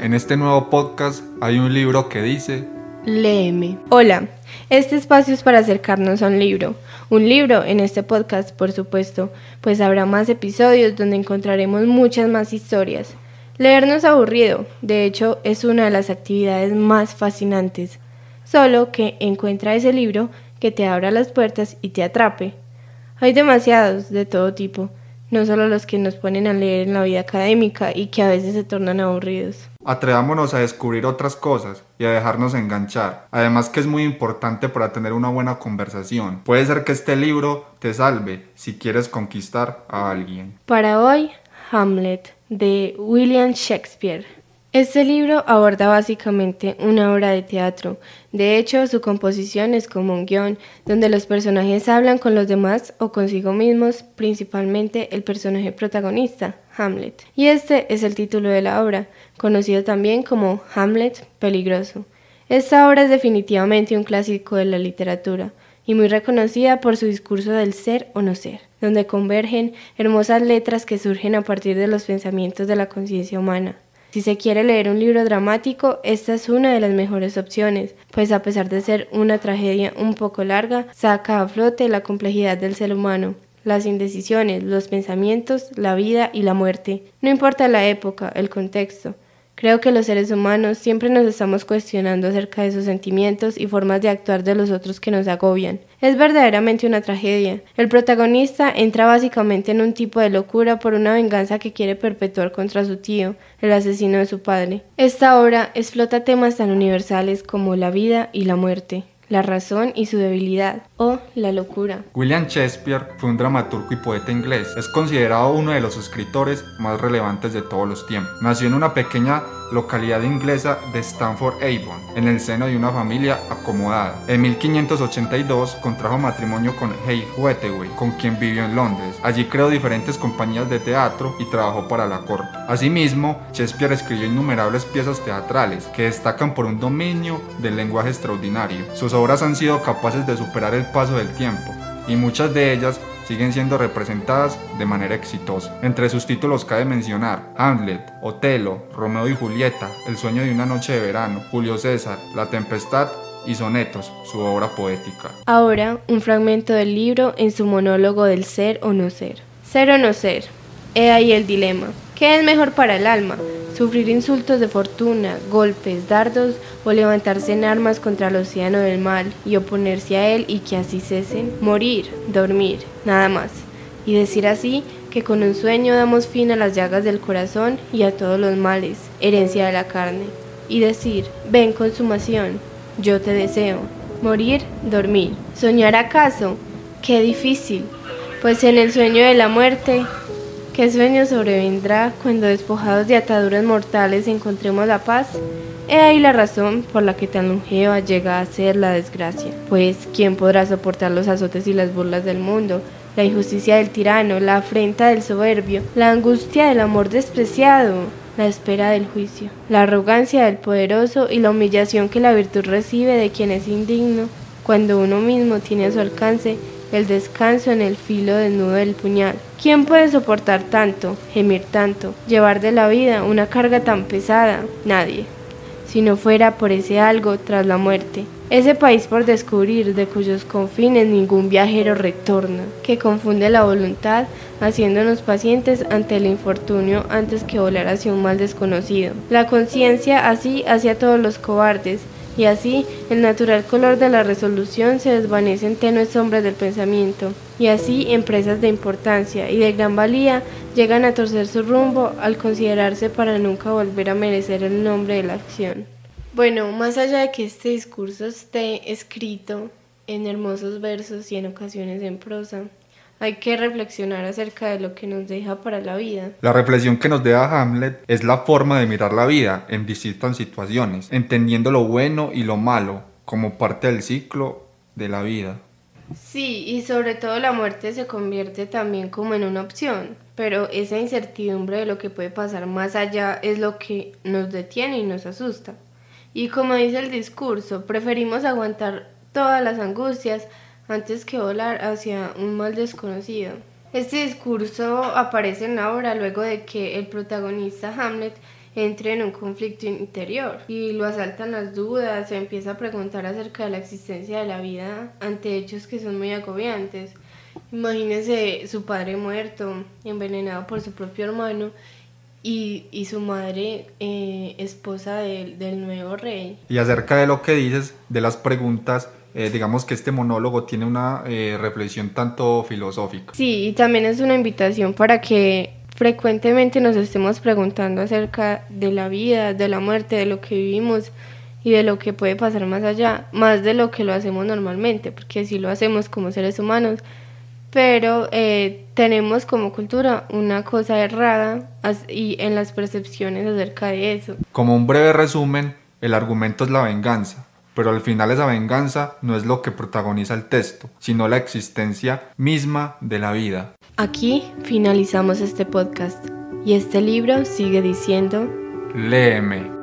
En este nuevo podcast hay un libro que dice... Léeme. Hola, este espacio es para acercarnos a un libro. Un libro en este podcast, por supuesto, pues habrá más episodios donde encontraremos muchas más historias. Leer no es aburrido, de hecho es una de las actividades más fascinantes. Solo que encuentra ese libro que te abra las puertas y te atrape. Hay demasiados de todo tipo, no solo los que nos ponen a leer en la vida académica y que a veces se tornan aburridos. Atrevámonos a descubrir otras cosas y a dejarnos enganchar. Además que es muy importante para tener una buena conversación. Puede ser que este libro te salve si quieres conquistar a alguien. Para hoy, Hamlet, de William Shakespeare. Este libro aborda básicamente una obra de teatro. De hecho, su composición es como un guion, donde los personajes hablan con los demás o consigo mismos, principalmente el personaje protagonista, Hamlet. Y este es el título de la obra, conocido también como Hamlet Peligroso. Esta obra es definitivamente un clásico de la literatura y muy reconocida por su discurso del ser o no ser, donde convergen hermosas letras que surgen a partir de los pensamientos de la conciencia humana. Si se quiere leer un libro dramático, esta es una de las mejores opciones, pues a pesar de ser una tragedia un poco larga, saca a flote la complejidad del ser humano, las indecisiones, los pensamientos, la vida y la muerte. No importa la época, el contexto, Creo que los seres humanos siempre nos estamos cuestionando acerca de esos sentimientos y formas de actuar de los otros que nos agobian. Es verdaderamente una tragedia. El protagonista entra básicamente en un tipo de locura por una venganza que quiere perpetuar contra su tío, el asesino de su padre. Esta obra explota temas tan universales como la vida y la muerte la razón y su debilidad, o la locura. William Shakespeare fue un dramaturgo y poeta inglés. Es considerado uno de los escritores más relevantes de todos los tiempos. Nació en una pequeña localidad inglesa de Stanford-Avon, en el seno de una familia acomodada. En 1582 contrajo matrimonio con Hay Hathaway, con quien vivió en Londres. Allí creó diferentes compañías de teatro y trabajó para la corte. Asimismo, Shakespeare escribió innumerables piezas teatrales que destacan por un dominio del lenguaje extraordinario. Sus obras han sido capaces de superar el paso del tiempo y muchas de ellas siguen siendo representadas de manera exitosa. Entre sus títulos cabe mencionar Hamlet, Otelo, Romeo y Julieta, El sueño de una noche de verano, Julio César, La tempestad y Sonetos, su obra poética. Ahora, un fragmento del libro en su monólogo del ser o no ser. Ser o no ser. He ahí el dilema. ¿Qué es mejor para el alma? Sufrir insultos de fortuna, golpes, dardos o levantarse en armas contra el océano del mal y oponerse a él y que así cesen, morir, dormir, nada más. Y decir así que con un sueño damos fin a las llagas del corazón y a todos los males, herencia de la carne. Y decir, ven consumación, yo te deseo. Morir, dormir. ¿Soñar acaso? Qué difícil, pues en el sueño de la muerte ¿Qué sueño sobrevendrá cuando despojados de ataduras mortales encontremos la paz? He ahí la razón por la que tan longeva llega a ser la desgracia. Pues, ¿quién podrá soportar los azotes y las burlas del mundo? La injusticia del tirano, la afrenta del soberbio, la angustia del amor despreciado, la espera del juicio, la arrogancia del poderoso y la humillación que la virtud recibe de quien es indigno, cuando uno mismo tiene a su alcance el descanso en el filo desnudo del puñal. ¿Quién puede soportar tanto, gemir tanto, llevar de la vida una carga tan pesada? Nadie. Si no fuera por ese algo tras la muerte, ese país por descubrir de cuyos confines ningún viajero retorna, que confunde la voluntad, haciéndonos pacientes ante el infortunio antes que volar hacia un mal desconocido. La conciencia así hacia todos los cobardes, y así el natural color de la resolución se desvanece en tenues sombras del pensamiento, y así empresas de importancia y de gran valía llegan a torcer su rumbo al considerarse para nunca volver a merecer el nombre de la acción. Bueno, más allá de que este discurso esté escrito en hermosos versos y en ocasiones en prosa, hay que reflexionar acerca de lo que nos deja para la vida. La reflexión que nos deja Hamlet es la forma de mirar la vida en distintas situaciones, entendiendo lo bueno y lo malo como parte del ciclo de la vida. Sí, y sobre todo la muerte se convierte también como en una opción, pero esa incertidumbre de lo que puede pasar más allá es lo que nos detiene y nos asusta. Y como dice el discurso, preferimos aguantar todas las angustias antes que volar hacia un mal desconocido. Este discurso aparece en la obra luego de que el protagonista Hamlet entre en un conflicto interior y lo asaltan las dudas, se empieza a preguntar acerca de la existencia de la vida ante hechos que son muy agobiantes. Imagínese su padre muerto, envenenado por su propio hermano y, y su madre eh, esposa del nuevo rey. Y acerca de lo que dices, de las preguntas, eh, digamos que este monólogo tiene una eh, reflexión tanto filosófica. Sí, y también es una invitación para que frecuentemente nos estemos preguntando acerca de la vida, de la muerte, de lo que vivimos y de lo que puede pasar más allá, más de lo que lo hacemos normalmente, porque si lo hacemos como seres humanos, pero eh, tenemos como cultura una cosa errada y en las percepciones acerca de eso. Como un breve resumen, el argumento es la venganza, pero al final esa venganza no es lo que protagoniza el texto, sino la existencia misma de la vida. Aquí finalizamos este podcast y este libro sigue diciendo, Léeme.